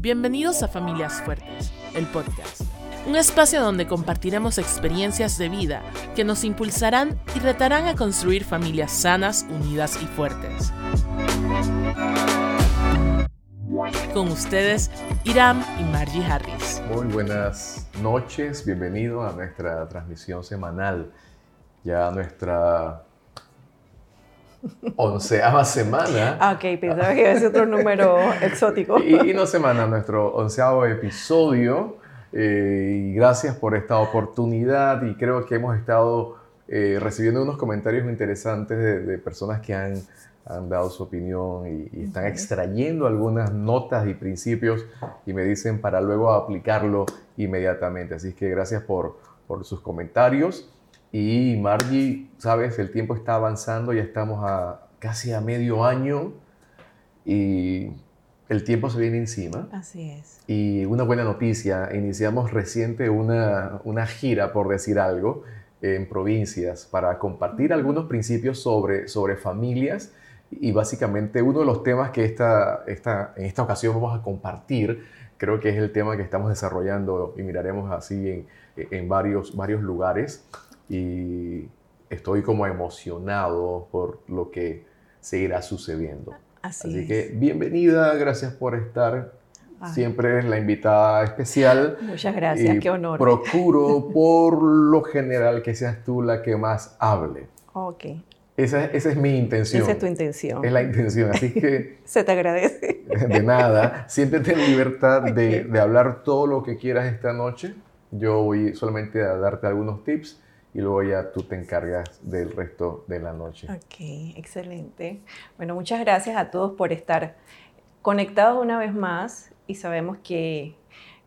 Bienvenidos a Familias Fuertes, el podcast. Un espacio donde compartiremos experiencias de vida que nos impulsarán y retarán a construir familias sanas, unidas y fuertes. Con ustedes, Iram y Margie Harris. Muy buenas noches, bienvenido a nuestra transmisión semanal. Ya nuestra onceava semana. Ah, ok, pensaba que iba a ser otro número exótico. Y, y no semana, nuestro onceavo episodio. Eh, y gracias por esta oportunidad y creo que hemos estado eh, recibiendo unos comentarios interesantes de, de personas que han, han, dado su opinión y, y están extrayendo algunas notas y principios y me dicen para luego aplicarlo inmediatamente. Así que gracias por, por sus comentarios. Y Margie, sabes, el tiempo está avanzando, ya estamos a casi a medio año y el tiempo se viene encima. Así es. Y una buena noticia, iniciamos reciente una, una gira, por decir algo, en provincias para compartir algunos principios sobre, sobre familias y básicamente uno de los temas que esta, esta, en esta ocasión vamos a compartir, creo que es el tema que estamos desarrollando y miraremos así en, en varios, varios lugares y estoy como emocionado por lo que seguirá sucediendo. Así, Así es. que bienvenida, gracias por estar. Ay. Siempre es la invitada especial. Muchas gracias, y qué honor. Procuro por lo general que seas tú la que más hable. Ok. Esa, esa, es mi intención. Esa es tu intención. Es la intención, así que... Se te agradece. De nada. Siéntete en libertad de, de hablar todo lo que quieras esta noche. Yo voy solamente a darte algunos tips y luego ya tú te encargas del resto de la noche. Ok, excelente. Bueno, muchas gracias a todos por estar conectados una vez más y sabemos que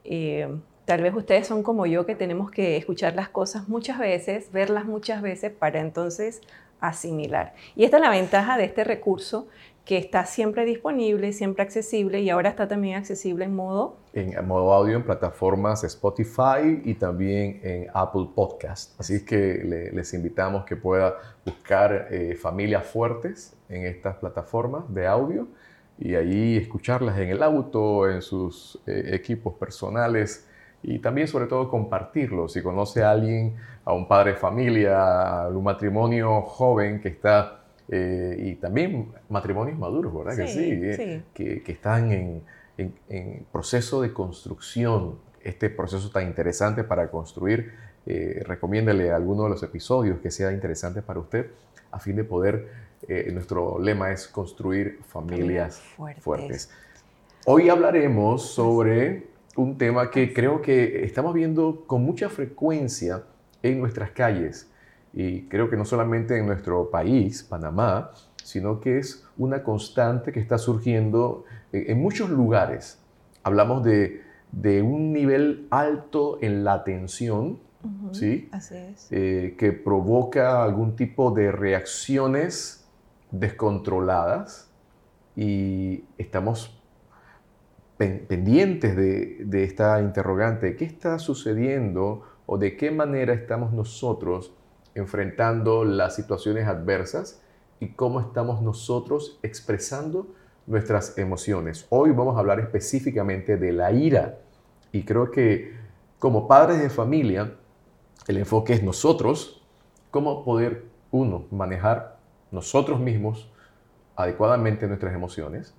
eh, tal vez ustedes son como yo que tenemos que escuchar las cosas muchas veces, verlas muchas veces para entonces asimilar. Y esta es la ventaja de este recurso que está siempre disponible, siempre accesible y ahora está también accesible en modo... En modo audio en plataformas Spotify y también en Apple Podcast. Así que le, les invitamos que pueda buscar eh, familias fuertes en estas plataformas de audio y ahí escucharlas en el auto, en sus eh, equipos personales y también sobre todo compartirlo. Si conoce a alguien, a un padre familia, a un matrimonio joven que está eh, y también matrimonios maduros, ¿verdad? Sí, que sí, eh. Que, que, están en, en, en, proceso de construcción, este proceso tan interesante para construir. Eh, recomiéndale alguno de los episodios que sea interesante para usted a fin de poder, eh, nuestro lema es construir familias fuertes. fuertes. Hoy hablaremos sobre un tema que creo que estamos viendo con mucha frecuencia en nuestras calles y creo que no solamente en nuestro país, Panamá, sino que es una constante que está surgiendo en, en muchos lugares. Hablamos de, de, un nivel alto en la Uh -huh, ¿sí? Así es. Eh, que provoca algún tipo de reacciones descontroladas y estamos pen pendientes de, de esta interrogante. ¿Qué está sucediendo o de qué manera estamos nosotros enfrentando las situaciones adversas y cómo estamos nosotros expresando nuestras emociones. Hoy vamos a hablar específicamente de la ira y creo que como padres de familia el enfoque es nosotros, cómo poder, uno, manejar nosotros mismos adecuadamente nuestras emociones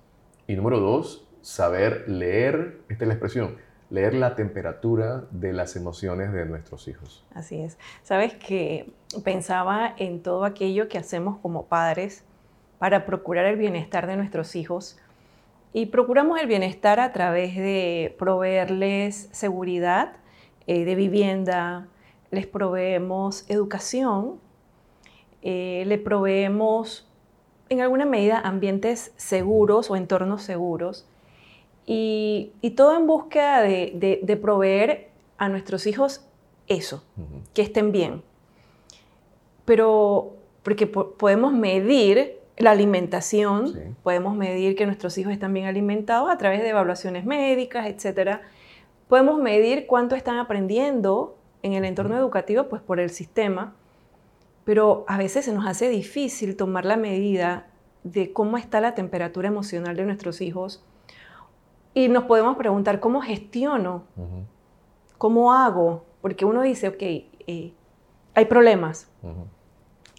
y número dos, saber leer, esta es la expresión, leer la temperatura de las emociones de nuestros hijos. Así es. Sabes que pensaba en todo aquello que hacemos como padres para procurar el bienestar de nuestros hijos y procuramos el bienestar a través de proveerles seguridad eh, de vivienda, les proveemos educación, eh, le proveemos en alguna medida ambientes seguros o entornos seguros y, y todo en búsqueda de, de, de, proveer a nuestros hijos eso, uh -huh. que estén bien. Pero porque po podemos medir la alimentación, sí. podemos medir que nuestros hijos están bien alimentados a través de evaluaciones médicas, etc. Podemos medir cuánto están aprendiendo en el entorno educativo, pues por el sistema, pero a veces se nos hace difícil tomar la medida de cómo está la temperatura emocional de nuestros hijos Y nos podemos preguntar, ¿cómo gestiono? ¿Cómo hago? Porque uno dice, ok, eh, hay problemas.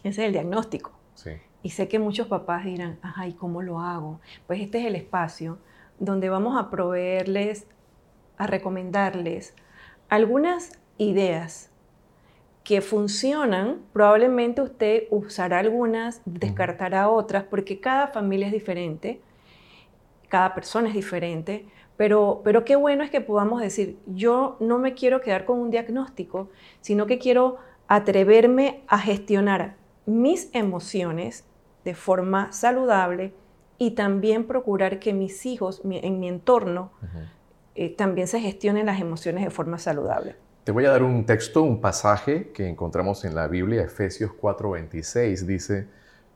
Ese es el diagnóstico. Y sé que muchos papás dirán, ajá, ¿y cómo lo hago? Pues este es el espacio donde vamos a proveerles, a recomendarles algunas ideas que funcionan, probablemente usted usará algunas, descartará otras, porque cada familia es diferente, cada persona es diferente, pero, pero qué bueno es que podamos decir, yo no me quiero quedar con un diagnóstico, sino que quiero atreverme a gestionar mis emociones de forma saludable y también procurar que mis hijos en mi entorno eh, también se gestionen las emociones de forma saludable. Te voy a dar un texto, un pasaje que encontramos en la Biblia, Efesios 4:26, dice,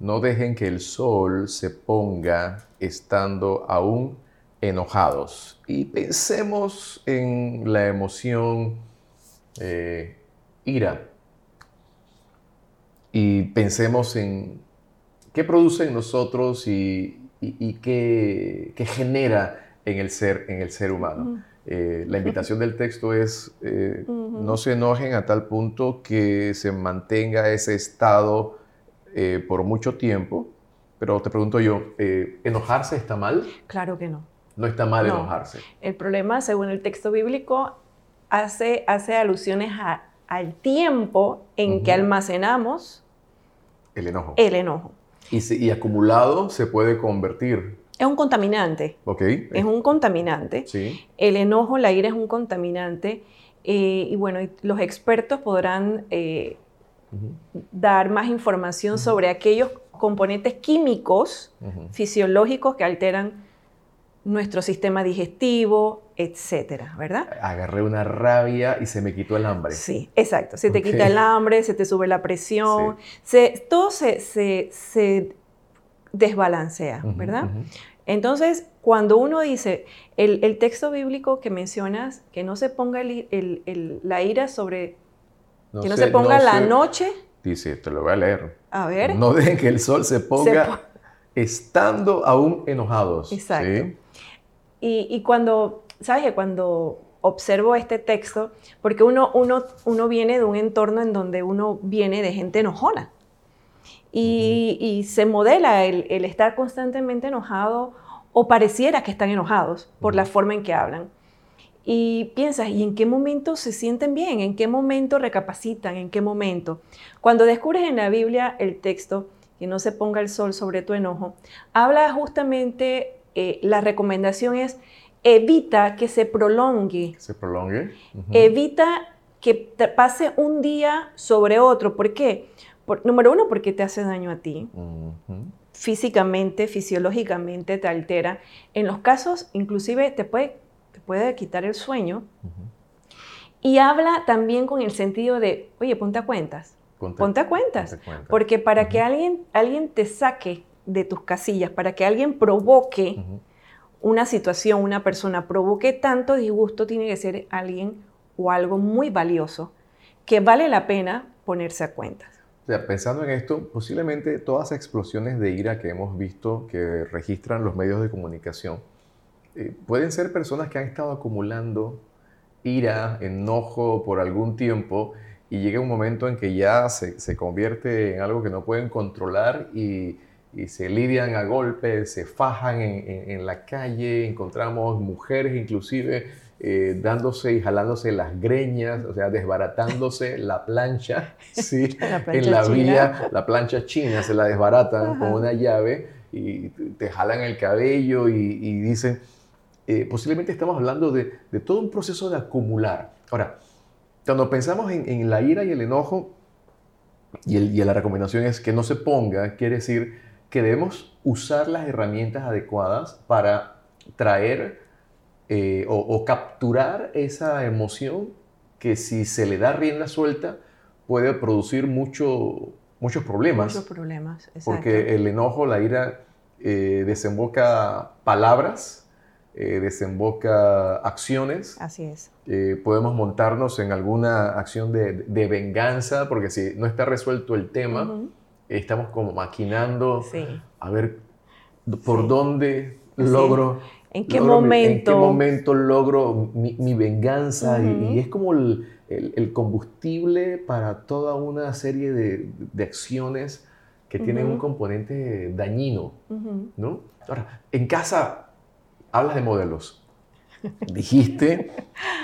no dejen que el sol se ponga estando aún enojados. Y pensemos en la emoción eh, ira. Y pensemos en qué produce en nosotros y, qué, genera en el ser, en el ser humano. Eh, la invitación del texto es eh, no se enojen a tal punto que se mantenga ese estado eh, por mucho tiempo. Pero te pregunto yo, ¿enojarse está mal? Claro que no. No está mal enojarse. El problema, según el texto bíblico, hace, hace alusiones al tiempo en que almacenamos el enojo. El enojo. Y, y acumulado se puede convertir es un contaminante. Ok. Es un contaminante. Sí. El enojo, la ira es un contaminante. Eh, y bueno, los expertos podrán eh, dar más información sobre aquellos componentes químicos, fisiológicos que alteran nuestro sistema digestivo, etcétera, ¿verdad? Agarré una rabia y se me quitó el hambre. Sí, exacto. Se te quita el hambre, se te sube la presión, se, todo se, se desbalancea, ¿verdad? Entonces, cuando uno dice, el, texto bíblico que mencionas, que no se ponga la ira sobre, que no se ponga la noche. Dice, te lo voy a leer. A ver. No dejen que el sol se ponga estando aún enojados. Exacto. Y, cuando, ¿sabes? Que cuando observo este texto, porque uno, uno, uno viene de un entorno en donde uno viene de gente enojona. Y, se modela el, estar constantemente enojado o pareciera que están enojados por la forma en que hablan. Y piensas, ¿y en qué momento se sienten bien? ¿En qué momento recapacitan? ¿En qué momento? Cuando descubres en la Biblia el texto, que no se ponga el sol sobre tu enojo, habla justamente, eh, la recomendación es, evita que se prolongue. Se prolongue. Evita que pase un día sobre otro. ¿Por qué? número uno, porque te hace daño a ti. Físicamente, fisiológicamente te altera. En los casos, inclusive, te puede, puede quitar el sueño. Y habla también con el sentido de, oye, ponte a cuentas. Ponte, a cuentas. Porque para que alguien, alguien te saque de tus casillas, para que alguien provoque una situación, una persona provoque tanto disgusto, tiene que ser alguien o algo muy valioso que vale la pena ponerse a cuentas pensando en esto, posiblemente todas las explosiones de ira que hemos visto que registran los medios de comunicación, eh, pueden ser personas que han estado acumulando ira, enojo por algún tiempo y llega un momento en que ya se, convierte en algo que no pueden controlar y, se lidian a golpes, se fajan en la calle, encontramos mujeres inclusive eh, dándose y jalándose las greñas, o sea, desbaratándose la plancha, ¿sí? en la vía, la plancha china, se la desbaratan con una llave y te jalan el cabello y, dicen, eh, posiblemente estamos hablando de, todo un proceso de acumular. Ahora, cuando pensamos en, la ira y el enojo, y, y la recomendación es que no se ponga, quiere decir que debemos usar las herramientas adecuadas para traer eh, o, capturar esa emoción que si se le da rienda suelta puede producir mucho, muchos problemas. Muchos problemas, exacto. Porque el enojo, la ira, eh, desemboca palabras, eh, desemboca acciones. Así es. podemos montarnos en alguna acción de, venganza, porque si no está resuelto el tema, estamos como maquinando a ver por dónde logro ¿En qué logro momento? ¿En qué momento logro mi, mi venganza? Y- Ujú. y, es como el, el- el combustible para toda una serie de, de acciones que tienen Ujú. un componente dañino. ¿no? Ahora, en casa hablas de modelos. Dijiste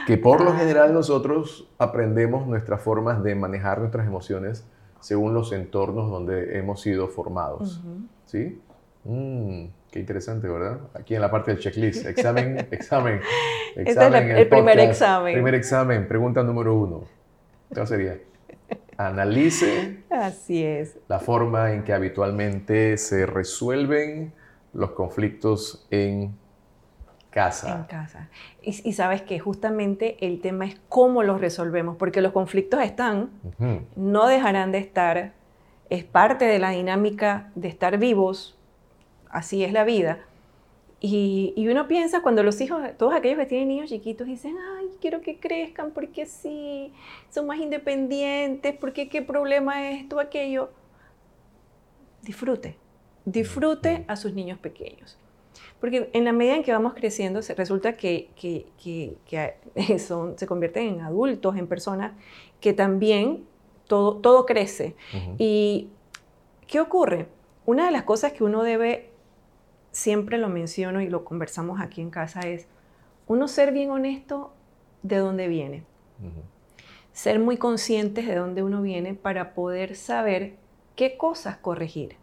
que por lo general nosotros aprendemos nuestras formas de manejar nuestras emociones según los entornos donde hemos sido formados. Ujú. ¿Sí? Mm, qué interesante, ¿verdad? Aquí en la parte del checklist. Examen, examen. Este es examen el- el primer podcast. examen. Primer examen. Pregunta número uno. ¿Cuál sería? Analice Así es. la forma en que habitualmente se resuelven los conflictos en casa. En casa. Y, y sabes que justamente el tema es cómo los resolvemos, porque los conflictos están, Ujú. no dejarán de estar, es parte de la dinámica de estar vivos, así es la vida. Y, y uno piensa cuando los hijos, todos aquellos que tienen niños chiquitos, dicen, ay, quiero que crezcan porque sí, son más independientes, porque qué problema es esto, aquello. Disfrute, disfrute a sus niños pequeños. Porque en la medida en que vamos creciendo, se resulta que, que- que- que son, se convierten en adultos, en personas que también todo, todo crece. ¿Y qué ocurre? Una de las cosas que uno debe, siempre lo menciono y lo conversamos aquí en casa, es uno ser bien honesto de dónde viene. Ser muy conscientes de dónde uno viene para poder saber qué cosas corregir.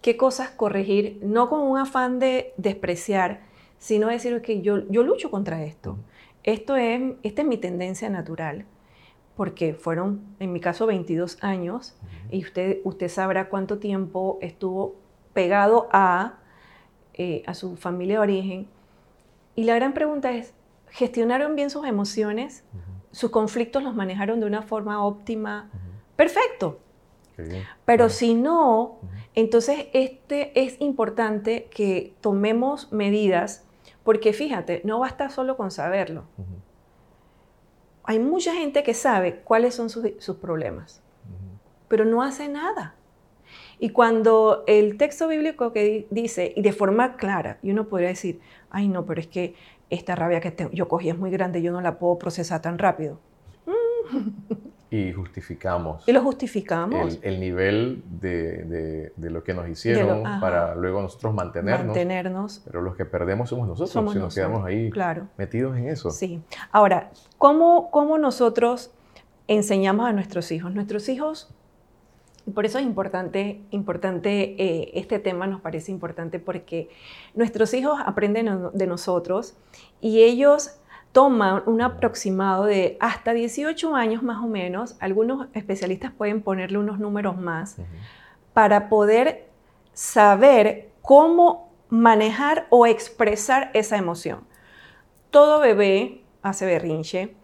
Qué cosas corregir, no con un afán de despreciar, sino decir que yo, yo lucho contra esto. Esto es, esta es mi tendencia natural, porque fueron, en mi caso, 22 años y usted, usted sabrá cuánto tiempo estuvo pegado a, eh, a su familia de origen. Y la gran pregunta es, ¿gestionaron bien sus emociones? ¿Sus conflictos los manejaron de una forma óptima? Perfecto. Pero Claro. si no, entonces este es importante que tomemos medidas, porque fíjate, no basta solo con saberlo. Hay mucha gente que sabe cuáles son sus, sus problemas. Pero no hace nada. Y cuando el texto bíblico que di- dice, y de forma clara, y uno podría decir, ay no, pero es que esta rabia que tengo- yo cogí es muy grande, yo no la puedo procesar tan rápido. Y justificamos. Y lo justificamos. el, el nivel de, de- de lo que nos hicieron para luego nosotros mantenernos. mantenernos. Pero los que perdemos somos nosotros Somos si nos quedamos ahí Claro. metidos en eso. Sí. Ahora, ¿cómo, cómo nosotros enseñamos a nuestros hijos? Nuestros hijos, y por eso es importante, importante eh, este tema nos parece importante porque nuestros hijos aprenden de nosotros y ellos toman un aproximado de hasta 18 años más o menos, algunos especialistas pueden ponerle unos números más, para poder saber cómo manejar o expresar esa emoción. Todo bebé hace berrinche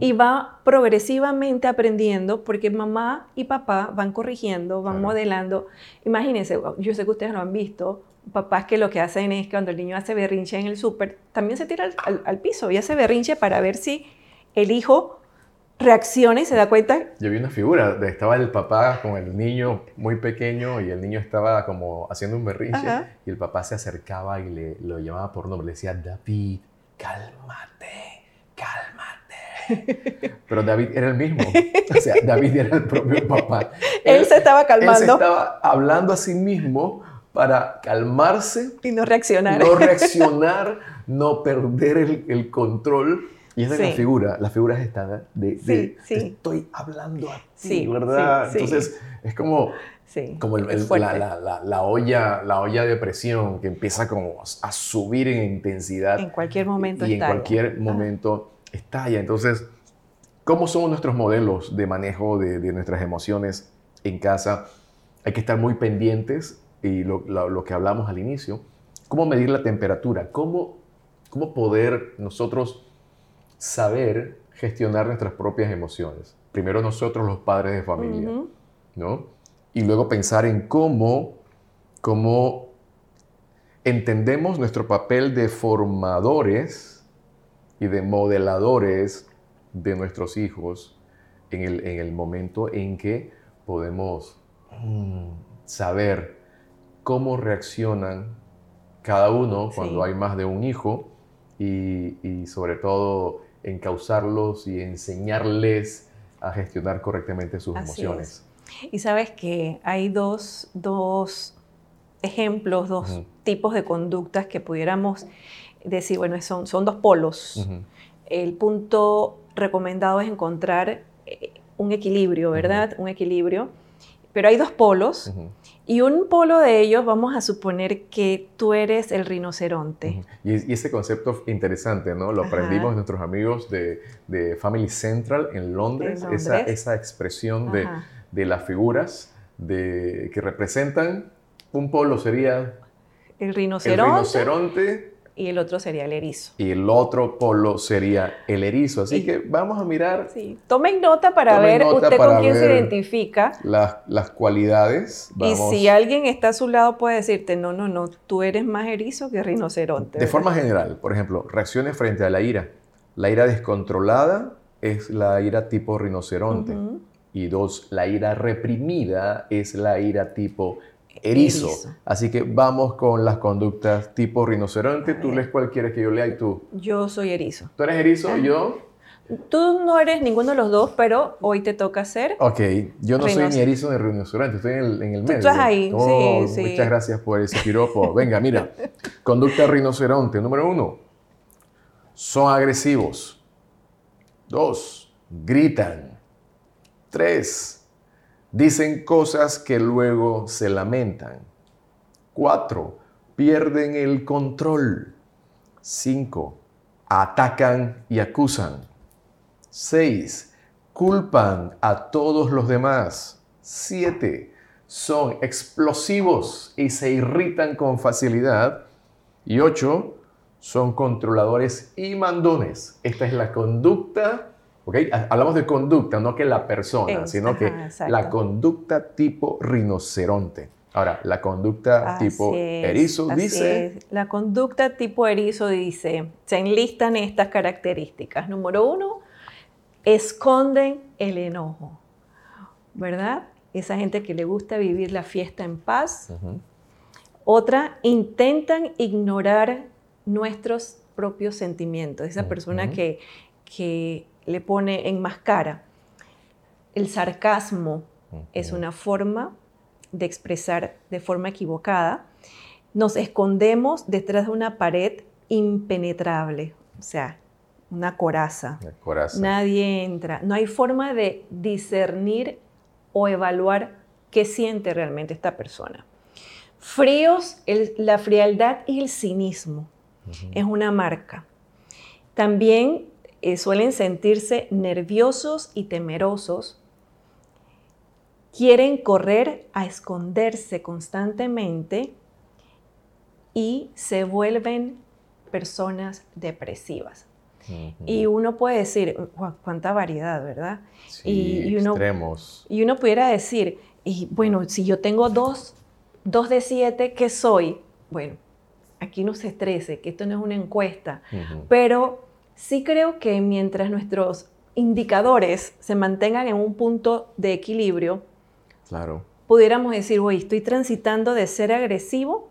y va progresivamente aprendiendo porque mamá y papá van corrigiendo, van Claro. modelando. Imagínense, yo sé que ustedes lo han visto, papás que lo que hacen es que cuando el niño hace berrinche en el súper, también se tira al, al- al piso y hace berrinche para ver si el hijo reacciona y se da cuenta Yo vi una figura, de- estaba el papá con el niño muy pequeño y el niño estaba como haciendo un berrinche Ajá. y el papá se acercaba y le lo llamaba por nombre, le decía, David, cálmate, cálmate. Pero David era el mismo, o sea, David era el propio papá. él se estaba Él se calmando estaba hablando a sí mismo para calmarse, y no reaccionar. no reaccionar, no perder el, el control. Y esa es la figura, la figura es esta de, de- Sí, sí. te estoy hablando a ti, ¿verdad? Entonces es como, Sí, como el- el- la, la- la- la olla, la olla de presión que empieza como a subir en intensidad En cualquier momento y en estalla. cualquier Ajá. momento estalla. Entonces, ¿cómo son nuestros modelos de manejo de, de nuestras emociones en casa? Hay que estar muy pendientes y lo, lo- lo que hablamos al inicio, cómo medir la temperatura, cómo, cómo poder nosotros saber gestionar nuestras propias emociones. Primero nosotros los padres de familia. ¿no? Y luego pensar en cómo, cómo entendemos nuestro papel de formadores y de modeladores de nuestros hijos en el, en el momento en que podemos mm, saber cómo reaccionan cada uno cuando Sí. hay más de un hijo y, y sobre todo encauzarlos y enseñarles a gestionar correctamente sus Así emociones. Y sabes que hay dos, dos ejemplos, dos tipos de conductas que pudiéramos decir, bueno, son, son dos polos. El punto recomendado es encontrar eh, un equilibrio, ¿verdad? Un equilibrio. Pero hay dos polos. Y un polo de ellos vamos a suponer que tú eres el rinoceronte. Y, y ese concepto interesante, ¿no? Lo Ajá. aprendimos de nuestros amigos de, de Family Central en Londres, En Esa, Londres. esa expresión de, de las figuras de, que representan un polo sería El el rinoceronte rinoceronte y el otro sería el erizo. y el otro polo sería el erizo. Así Y- que vamos a mirar Sí. Tomen nota para Tomen ver nota usted para con quién se identifica. las, las cualidades. Vamos, Y si alguien está a su lado puede decirte, no, no, no, tú eres más erizo que rinoceronte. de ¿verdad? forma general, por ejemplo, reacciones frente a la ira. La ira descontrolada es la ira tipo rinoceronte. Y dos, la ira reprimida es la ira tipo erizo. Erizo. Así que vamos con las conductas tipo rinoceronte. Tú lees cuál quieres que yo lea y tú. Yo soy erizo. ¿Tú eres erizo y yo? Tú no eres ninguno de los dos, pero hoy te toca ser. Ok, yo no soy ni erizo ni rinoceronte, estoy en el, en el Tú medio. estás ahí, Oh, sí, sí. Muchas gracias por ese piropo. Venga, mira. Conducta rinoceronte. Número uno, son agresivos. Dos, gritan. Tres, dicen cosas que luego se lamentan. Cuatro, pierden el control. Cinco, atacan y acusan. 6. Culpan a todos los demás. 7. Son explosivos y se irritan con facilidad. Y 8. Son controladores y mandones. Esta es la conducta. ¿Ok? Ha- Hablamos de conducta, no que la persona, Es- sino ajá, que exacto. la conducta tipo rinoceronte. Ahora, la conducta tipo es, erizo dice... es. La conducta tipo erizo dice, se enlistan estas características. Número uno, esconden el enojo, ¿verdad? Esa gente que le gusta vivir la fiesta en paz. Ujú, Otra, intentan ignorar nuestros propios sentimientos. Esa persona que, que le pone en máscara. El sarcasmo es una forma de expresar de forma equivocada. Nos escondemos detrás de una pared impenetrable, o sea, una coraza. Nadie entra. No hay forma de discernir o evaluar qué siente realmente esta persona. Fríos, el- la frialdad y el cinismo es una marca. También eh, suelen sentirse nerviosos y temerosos. Quieren correr a esconderse constantemente y se vuelven personas depresivas. Y uno puede decir, "Guau, cuánta variedad, ¿verdad? Sí, y- y uno- extremos. Y uno pudiera decir, y bueno, si yo tengo dos, dos de siete, ¿qué soy? Bueno, aquí no se estrese, que esto no es una encuesta, pero sí creo que mientras nuestros indicadores se mantengan en un punto de equilibrio, Claro. pudiéramos decir, oye, estoy transitando de ser agresivo.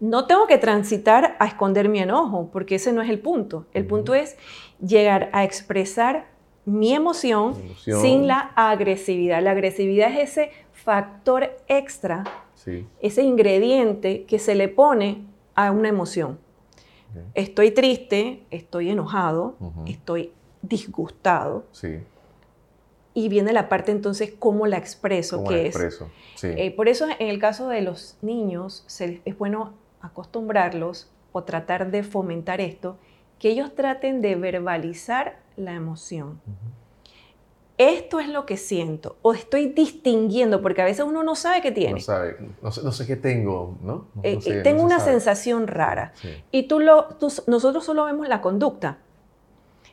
No tengo que transitar a esconder mi enojo, porque ese no es el punto. El punto es llegar a expresar mi emoción, Emoción. sin la agresividad. La agresividad es ese factor extra, Sí. ese ingrediente que se le pone a una emoción. Estoy triste, estoy enojado, estoy disgustado. Sí. Y viene la parte entonces cómo la expreso, Como que es expreso. Sí. eh, por eso en el caso de los niños se- es bueno acostumbrarlos o tratar de fomentar esto, que ellos traten de verbalizar la emoción. Esto es lo que siento o estoy distinguiendo, porque a veces uno no sabe qué tiene. No sabe, no sé, no sé qué tengo, ¿no? No- Eh, no sé, eh, tengo se una sabe. sensación rara Sí. y tú lo, tú- nosotros solo vemos la conducta.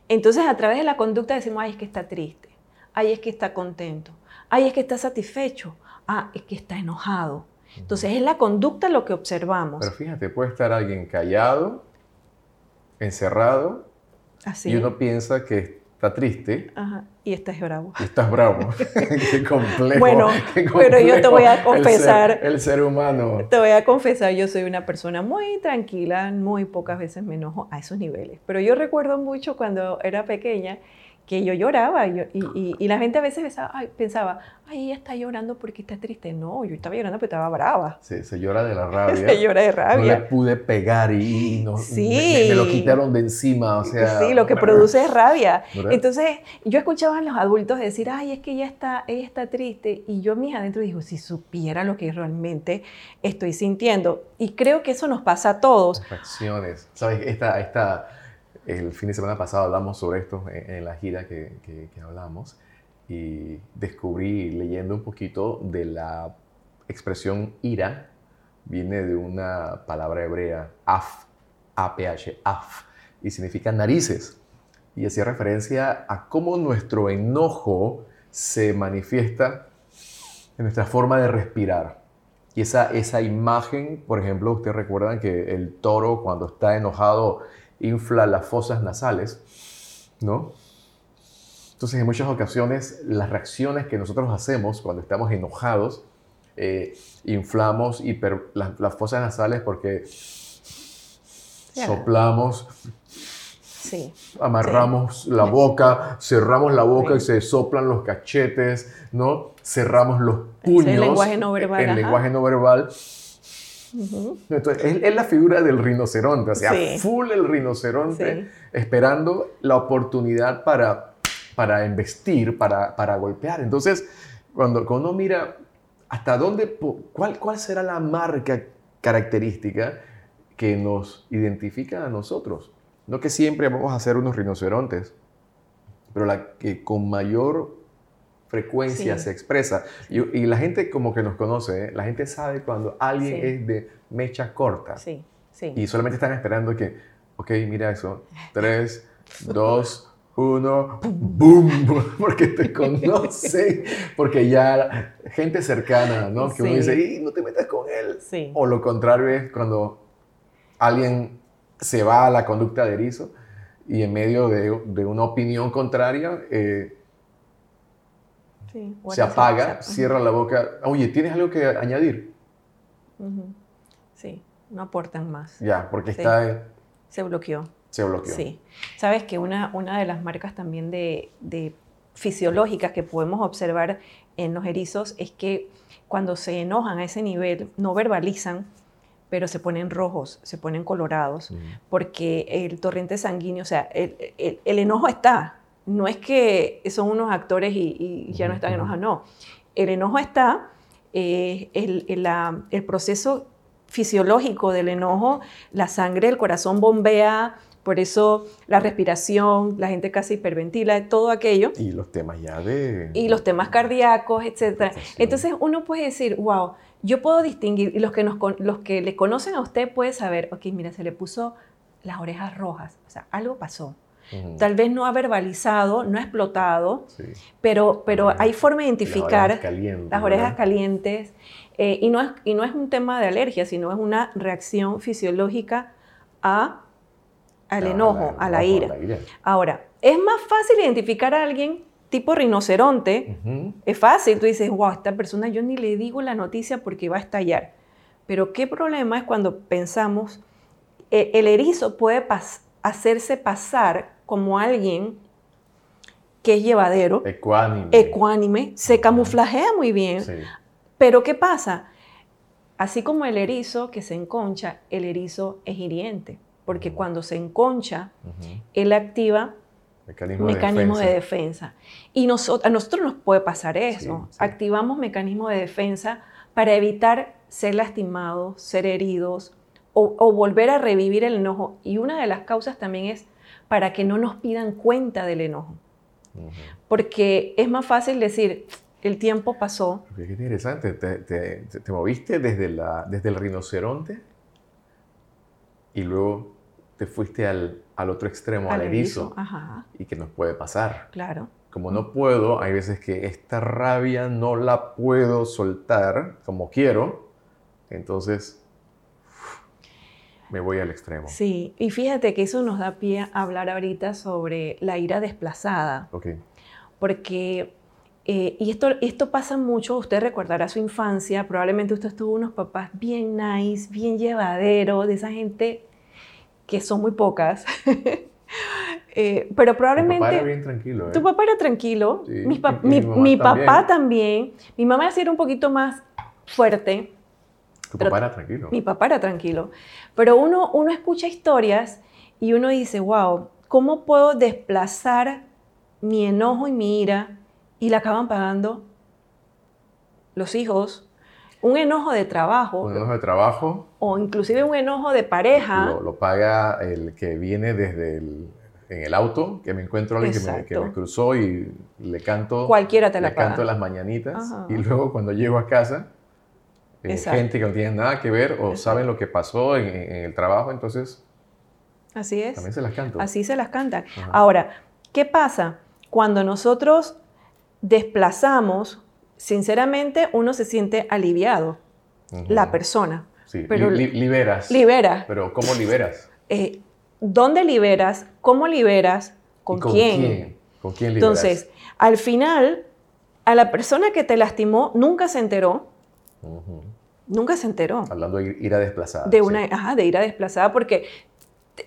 Entonces a través de la conducta decimos, ay, es que está triste, ay, es que está contento, ay, es que está satisfecho, ah, es que está enojado. Entonces es la conducta lo que observamos. Pero fíjate, puede estar alguien callado, encerrado, Así. y uno piensa que está triste. Ajá. Y estás bravo. Y estás bravo. qué complejo. Bueno, qué pero yo te voy a confesar. El ser, el ser humano. Te voy a confesar, yo soy una persona muy tranquila, muy pocas veces me enojo a esos niveles. Pero yo recuerdo mucho cuando era pequeña que yo lloraba y, y, y, la gente a veces pensaba, ay, pensaba, ay, ella está llorando porque está triste. No, yo estaba llorando porque estaba brava. Sí, se llora de la rabia. se llora de rabia. No le pude pegar y, no, sí. me, me, lo quitaron de encima, o sea... Sí, lo que produce es rabia. ¿verdad? Entonces, yo escuchaba a los adultos decir, ay, es que ella está, ella está triste. Y yo mis adentro digo, si supiera lo que realmente estoy sintiendo. Y creo que eso nos pasa a todos. Las reacciones. ¿Sabes? Esta... esta el fin de semana pasado hablamos sobre esto en, en la gira que, que, que, hablamos y descubrí leyendo un poquito de la expresión ira, viene de una palabra hebrea, af, A-P-H, af, y significa narices. Y hacía referencia a cómo nuestro enojo se manifiesta en nuestra forma de respirar. Y esa, esa imagen, por ejemplo, ustedes recuerdan que el toro cuando está enojado infla las fosas nasales, ¿no? Entonces, en muchas ocasiones, las reacciones que nosotros hacemos cuando estamos enojados, eh, inflamos hiper, las, las, fosas nasales porque yeah. soplamos, sí. amarramos sí. la boca, cerramos la boca sí. y se soplan los cachetes, ¿no? Cerramos los puños. el lenguaje no verbal. El lenguaje no verbal. Uh -huh. Entonces, es, es, la figura del rinoceronte, o sea, sí. full el rinoceronte, sí. esperando la oportunidad para, para investir, para, para golpear. Entonces, cuando, cuando uno mira hasta dónde, cuál, cuál será la marca característica que nos identifica a nosotros. No que siempre vamos a ser unos rinocerontes, pero la que con mayor frecuencia sí. se expresa. Y, y, la gente como que nos conoce, ¿eh? la gente sabe cuando alguien sí. es de mecha corta. Sí, sí. Y solamente están esperando que, ok, mira eso, tres, dos, uno, boom, porque te conocen, porque ya gente cercana, ¿no? Que sí. uno dice, y no te metas con él. Sí. O lo contrario es cuando alguien se va a la conducta de erizo y en medio de, de una opinión contraria, eh, Sí, se apaga, cierra la boca. Oye, ¿tienes algo que añadir? Uh -huh. Sí, no aportan más. Ya, porque sí. está... En... Se bloqueó. Se bloqueó. Sí. Sabes que una, una de las marcas también de, de fisiológicas que podemos observar en los erizos es que cuando se enojan a ese nivel, no verbalizan, pero se ponen rojos, se ponen colorados, uh -huh. porque el torrente sanguíneo, o sea, el, el, el enojo está, no es que son unos actores y, y ya no están enojados, no. El enojo está, eh, el, el, la, el, proceso fisiológico del enojo, la sangre, el corazón bombea, por eso la respiración, la gente casi hiperventila, todo aquello. Y los temas ya de... Y los temas cardíacos, etc. Entonces uno puede decir, wow, yo puedo distinguir, y los que, nos, los que le conocen a usted pueden saber, ok, mira, se le puso las orejas rojas, o sea, algo pasó Tal vez no ha verbalizado, no ha explotado, sí. pero, pero hay forma de identificar las orejas calientes, las orejas calientes eh, y, no es, y no es un tema de alergia, sino es una reacción fisiológica a, al enojo, la, a, la ira. a la ira. Ahora, es más fácil identificar a alguien tipo rinoceronte, uh -huh. es fácil, tú dices, wow, esta persona yo ni le digo la noticia porque va a estallar. Pero qué problema es cuando pensamos, eh, el erizo puede pas hacerse pasar como alguien que es llevadero, ecuánime, ecuánime se camuflajea muy bien. Sí. Pero ¿qué pasa? Así como el erizo que se enconcha, el erizo es hiriente, porque uh -huh. cuando se enconcha, uh -huh. él activa mecanismo, mecanismo de, de, defensa. Y nosotros, a nosotros nos puede pasar eso. Sí, sí. Activamos mecanismos de defensa para evitar ser lastimados, ser heridos o, o volver a revivir el enojo. Y una de las causas también es para que no nos pidan cuenta del enojo. Uh -huh. Porque es más fácil decir, el tiempo pasó. Qué interesante, te, te, te moviste desde, la, desde el rinoceronte y luego te fuiste al, al otro extremo, al, al erizo. erizo. ¿Y qué nos puede pasar? Claro. Como no puedo, hay veces que esta rabia no la puedo soltar como quiero, entonces me voy al extremo. Sí, y fíjate que eso nos da pie a hablar ahorita sobre la ira desplazada. Ok. Porque, eh, y esto, esto pasa mucho, usted recordará su infancia, probablemente usted tuvo unos papás bien nice, bien llevadero, de esa gente que son muy pocas. Eh, pero probablemente... Mi papá era bien tranquilo. ¿eh? Tu papá era tranquilo. Sí, mi, papá también. Mi mamá sí era un poquito más fuerte. Tu pero- papá era tranquilo. Mi papá era tranquilo. Pero uno, uno escucha historias y uno dice, wow, ¿cómo puedo desplazar mi enojo y mi ira? Y la acaban pagando los hijos. Un enojo de trabajo Un enojo de trabajo o inclusive un enojo de pareja. lo, lo paga el que viene desde el, en el auto, que me encuentro a alguien que me, que Exacto. me cruzó y le canto, Cualquiera te la le canto paga. las mañanitas. Ajá. Y luego cuando llego a casa, eh, gente que no tiene nada que ver o Exacto. saben lo que pasó en, en el trabajo, entonces Así es. también se las canto. Así se las cantan. Ajá. Ahora, ¿qué pasa? Cuando nosotros desplazamos, sinceramente uno se siente aliviado, la persona. Sí, pero- li- li- liberas. Libera. Pero ¿cómo liberas? Eh, ¿Dónde liberas? ¿Cómo liberas? ¿Con, ¿Y con quién? quién? ¿Con quién liberas? Entonces, al final, a la persona que te lastimó nunca se enteró, Ujú. Nunca se enteró Hablando de ira desplazada. de sí. una ajá, de ira desplazada porque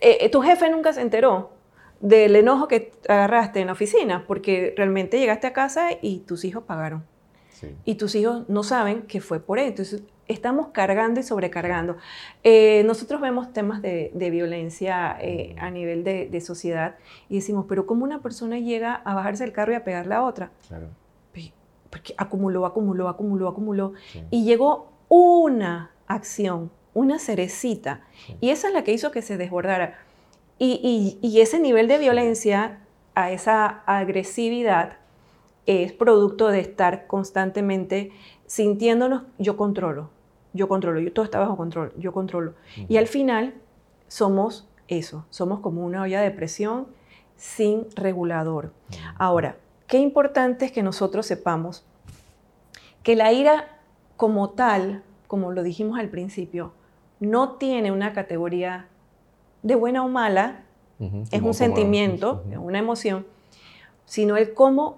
eh, eh, tu jefe nunca se enteró del enojo que agarraste en la oficina porque realmente llegaste a casa y tus hijos pagaron Sí. y tus hijos no saben que fue por él. Entonces, estamos cargando y sobrecargando. Eh, nosotros vemos temas de, de violencia eh, a nivel de, de sociedad y decimos, pero ¿cómo una persona llega a bajarse del carro y a pegarle a otra? Claro. Porque acumuló, acumuló, acumuló, acumuló. Sí. Y llegó una acción, una cerecita. Y esa es la que hizo que se desbordara. Y, y- y ese nivel de violencia, a esa agresividad, es producto de estar constantemente sintiéndonos, yo controlo, yo controlo, yo todo está bajo control, yo controlo. Y al final somos eso, somos como una olla de presión sin regulador. Ahora, qué importante es que nosotros sepamos que la ira como tal, como lo dijimos al principio, no tiene una categoría de buena o mala, Ujú. es Como- un sentimiento, es una emoción, sino el cómo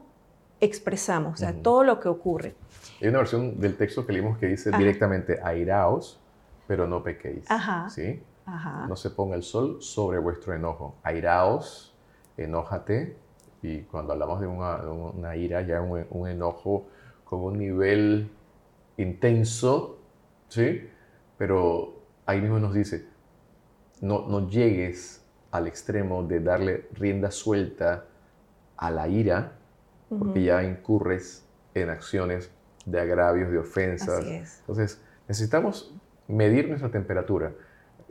expresamos, o sea, Ujú. todo lo que ocurre. Hay una versión del texto que leímos que dice Ajá. directamente, airaos, pero no pequéis. Ajá. ¿Sí? Ajá. No se ponga el sol sobre vuestro enojo. Airaos, enójate. Y cuando hablamos de una, de una ira, ya un, un enojo con un nivel intenso, ¿sí? Pero ahí mismo nos dice, no, no llegues al extremo de darle rienda suelta a la ira, porque Ujú. ya incurres en acciones de agravios, de ofensas. Así es. Entonces, necesitamos medir nuestra temperatura.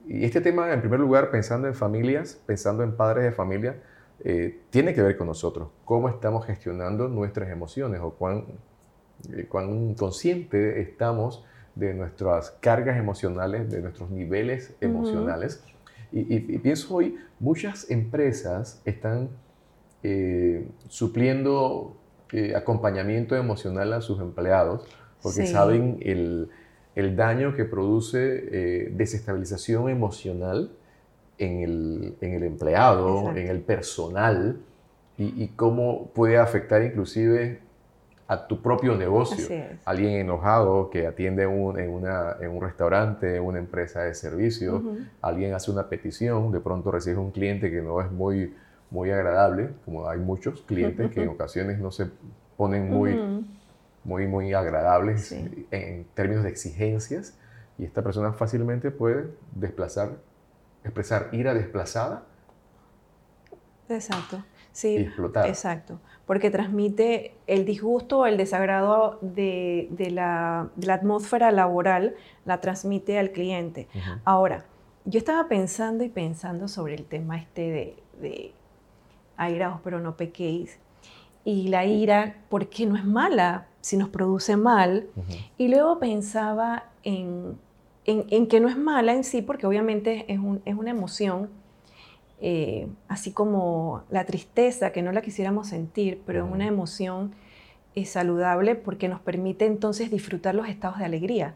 Y este tema, en primer lugar, pensando en familias, pensando en padres de familia, eh, tiene que ver con nosotros. Cómo estamos gestionando nuestras emociones o cuán, cuán consciente estamos de nuestras cargas emocionales, de nuestros niveles emocionales. Y, y- y pienso hoy, muchas empresas están eh, supliendo eh, acompañamiento emocional a sus empleados porque Sí. saben el, el daño que produce eh, desestabilización emocional en el, en el empleado, Exacto. en el personal y, y cómo puede afectar inclusive a tu propio negocio. Alguien enojado que atiende un- en, una- en un restaurante, en una empresa de servicio, alguien hace una petición, de pronto recibe un cliente que no es muy, muy agradable, como hay muchos clientes que en ocasiones no se ponen muy, muy, muy agradables Sí. en términos de exigencias y esta persona fácilmente puede desplazar, expresar ira desplazada Exacto. Y Sí, explotar. exacto. Porque transmite el disgusto el desagrado de, de la, de la atmósfera laboral, la transmite al cliente. Ahora, yo estaba pensando y pensando sobre el tema este de, de airaos pero no pequéis. Y la ira, ¿por qué no es mala? Si nos produce mal. Y luego pensaba en, en- en que no es mala en sí, porque obviamente es, un- es una emoción, eh, así como la tristeza, que no la quisiéramos sentir, pero es una emoción eh, saludable porque nos permite entonces disfrutar los estados de alegría.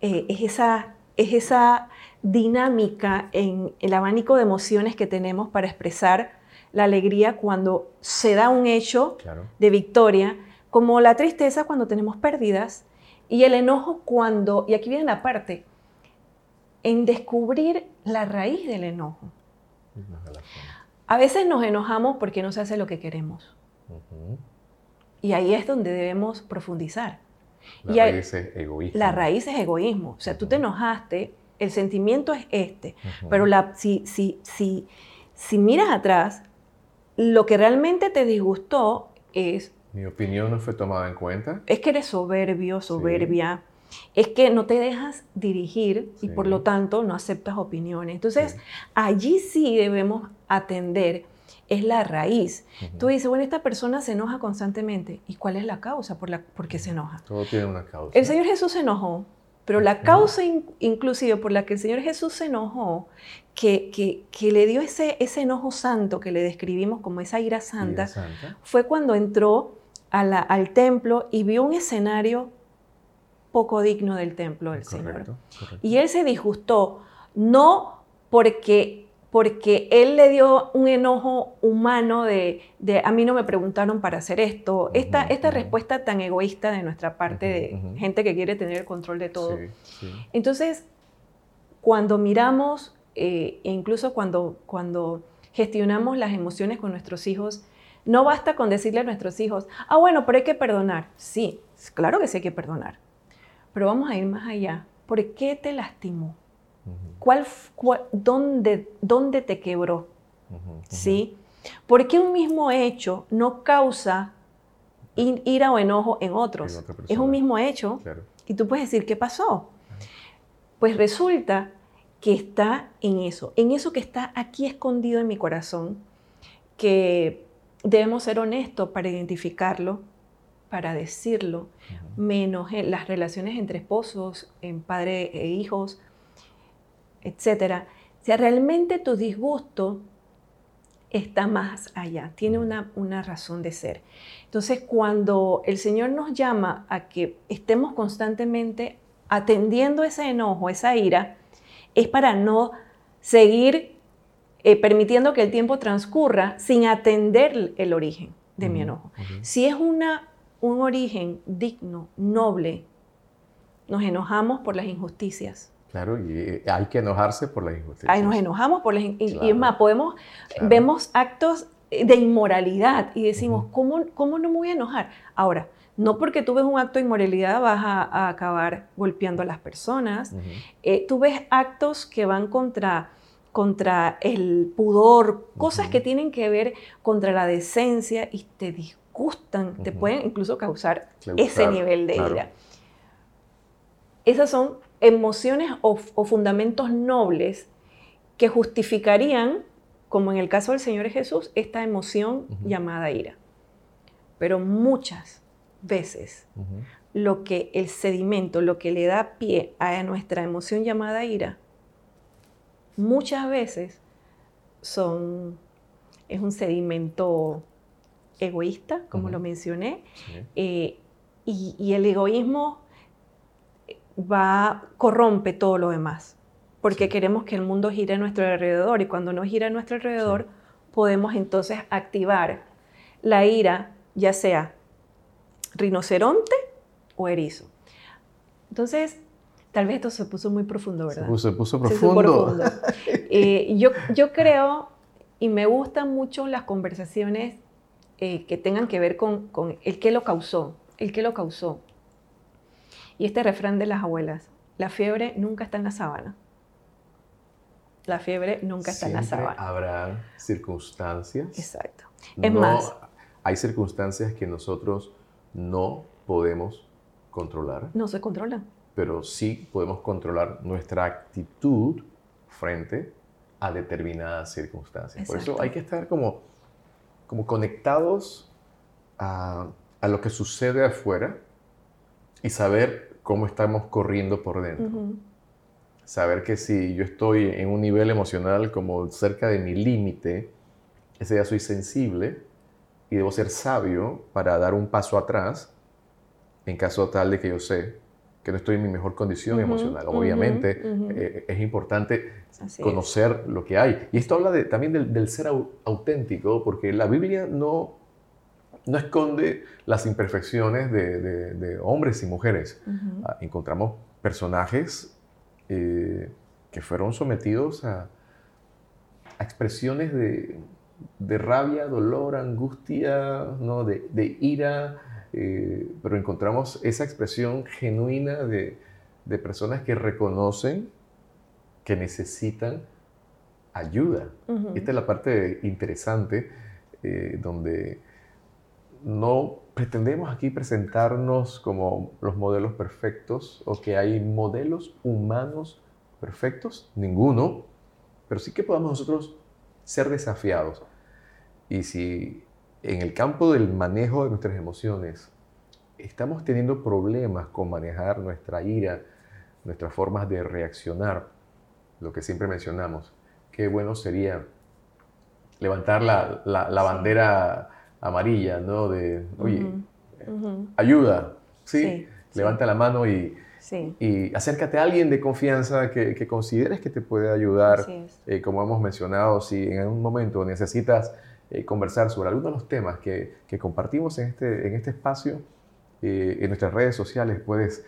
Eh, es esa es esa dinámica en el abanico de emociones que tenemos para expresar la alegría cuando se da un hecho de victoria, como la tristeza cuando tenemos pérdidas y el enojo cuando, y aquí viene la parte, en descubrir la raíz del enojo. A veces nos enojamos porque no se hace lo que queremos. Y ahí es donde debemos profundizar. La raíz es egoísmo. La raíz es egoísmo. O sea, tú te enojaste, el sentimiento es este, pero la, si, si, si, si miras atrás, lo que realmente te disgustó es... Mi opinión no fue tomada en cuenta. Es que eres soberbio, soberbia. Es que no te dejas dirigir y por lo tanto no aceptas opiniones. Entonces, allí sí debemos atender es la raíz. Tú dices, bueno, esta persona se enoja constantemente. ¿Y cuál es la causa por, la, por qué se enoja? Todo tiene una causa. El Señor Jesús se enojó, pero la causa inclusive por la que el Señor Jesús se enojó, que, que, le dio ese, ese enojo santo que le describimos como esa ira santa, fue cuando entró al templo y vio un escenario poco digno del templo del Señor. Y él se disgustó, no porque porque él le dio un enojo humano de, a mí no me preguntaron para hacer esto. esta, esta respuesta tan egoísta de nuestra parte, de gente que quiere tener el control de todo. Entonces, cuando miramos, eh, e incluso cuando, cuando gestionamos las emociones con nuestros hijos, no basta con decirle a nuestros hijos, ah, bueno, pero hay que perdonar. Sí, claro que sí hay que perdonar. Pero vamos a ir más allá. ¿Por qué te lastimó? ¿Cuál, dónde, dónde, te quebró? ¿Sí? Porque un mismo hecho no causa ira o enojo en otros. es un mismo hecho. Y tú puedes decir, ¿qué pasó? Pues resulta que está en eso, en eso que está aquí escondido en mi corazón, que debemos ser honestos para identificarlo, para decirlo, menos en las relaciones entre esposos, en padre e hijos, etcétera, si realmente tu disgusto está más allá, tiene una, una, razón de ser. Entonces, cuando el Señor nos llama a que estemos constantemente atendiendo ese enojo, esa ira, es para no seguir eh, permitiendo que el tiempo transcurra sin atender el origen de mi enojo. Si es una, un origen digno, noble, nos enojamos por las injusticias, Claro, y eh, hay que enojarse por las injusticias. Nos enojamos por las injusticias. Y es más, podemos, vemos actos de inmoralidad y decimos, ¿cómo, ¿cómo no me voy a enojar? Ahora, no porque tú ves un acto de inmoralidad vas a, acabar golpeando a las personas. Eh, tú ves actos que van contra, contra el pudor, cosas que tienen que ver contra la decencia y te disgustan, te pueden incluso causar ese nivel de ira. Esas son emociones o, fundamentos nobles que justificarían, como en el caso del Señor Jesús, esta emoción llamada ira. Pero muchas veces lo que el sedimento, lo que le da pie a nuestra emoción llamada ira, muchas veces son, es un sedimento egoísta, como lo mencioné, eh, y, el egoísmo va, corrompe todo lo demás, porque queremos que el mundo gire a nuestro alrededor y cuando no gira a nuestro alrededor, podemos entonces activar la ira, ya sea rinoceronte o erizo. Entonces, tal vez esto se puso muy profundo, ¿verdad? Se puso, profundo. Eh, yo, yo creo y me gustan mucho las conversaciones eh, que tengan que ver con, con el que lo causó, el que lo causó. Y este refrán de las abuelas, la fiebre nunca está en la sábana. La fiebre nunca está en la sábana. Habrá circunstancias. Exacto. Es más, hay circunstancias que nosotros no podemos controlar. No se controlan. Pero sí podemos controlar nuestra actitud frente a determinadas circunstancias. Por eso hay que estar como, como conectados a, a lo que sucede afuera y saber cómo estamos corriendo por dentro. Saber que si yo estoy en un nivel emocional como cerca de mi límite, ese día soy sensible y debo ser sabio para dar un paso atrás en caso tal de que yo sé que no estoy en mi mejor condición emocional. Obviamente eh, es importante conocer lo que hay. Y esto habla de, también del, ser auténtico, porque la Biblia no, no esconde las imperfecciones de, hombres y mujeres. Ah, encontramos personajes eh, que fueron sometidos a, expresiones de, rabia, dolor, angustia, ¿no? de, ira, eh, pero encontramos esa expresión genuina de, personas que reconocen que necesitan ayuda. Esta es la parte interesante eh, donde no pretendemos aquí presentarnos como los modelos perfectos o que hay modelos humanos perfectos, ninguno, pero sí que podamos nosotros ser desafiados. Y si en el campo del manejo de nuestras emociones estamos teniendo problemas con manejar nuestra ira, nuestras formas de reaccionar, lo que siempre mencionamos, qué bueno sería levantar la, la, bandera amarilla, ¿no? De, oye, ayuda, ¿sí? Levanta la mano y, y acércate a alguien de confianza que, que consideres que te puede ayudar. Eh, como hemos mencionado, si en algún momento necesitas eh, conversar sobre algunos de los temas que, que compartimos en este, en este espacio, eh, en nuestras redes sociales puedes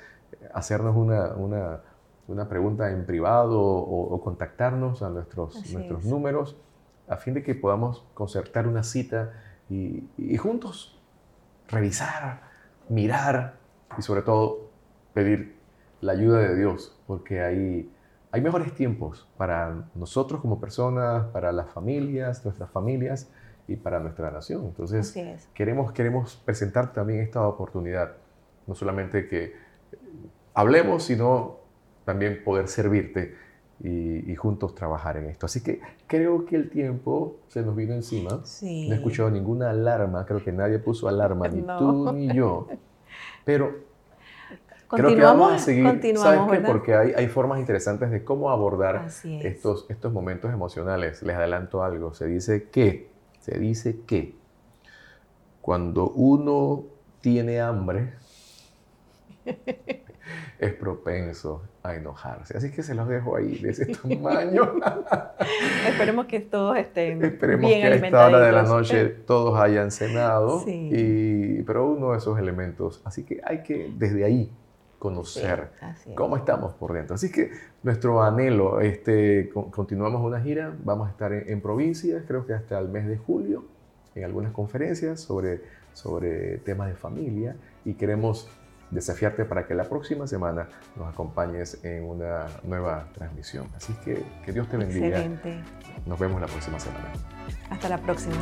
hacernos una, una, una pregunta en privado o, contactarnos a nuestros, nuestros números a fin de que podamos concertar una cita y, y juntos revisar, mirar y sobre todo pedir la ayuda de Dios, porque hay, hay mejores tiempos para nosotros como personas, para las familias, nuestras familias y para nuestra nación. Entonces, queremos, queremos presentar también esta oportunidad, no solamente que hablemos, sino también poder servirte y, juntos trabajar en esto. Así que creo que el tiempo se nos vino encima. No he escuchado ninguna alarma, creo que nadie puso alarma, ni tú ni yo. Pero Creo que vamos a seguir, ¿sabes qué? Porque hay, hay, formas interesantes de cómo abordar estos, estos momentos emocionales. Les adelanto algo, se dice que, se dice que cuando uno tiene hambre, es propenso a enojarse. Así que se los dejo ahí de ese tamaño. Esperemos que todos estén Esperemos que a esta hora de la noche todos hayan cenado. Y, pero uno de esos elementos. Así que hay que desde ahí conocer cómo estamos por dentro. Así que nuestro anhelo, este, continuamos una gira, vamos a estar en, provincias, creo que hasta el mes de julio, en algunas conferencias sobre, sobre temas de familia y queremos desafiarte para que la próxima semana nos acompañes en una nueva transmisión. Así que que Dios te bendiga. Excelente. Nos vemos la próxima semana. Hasta la próxima.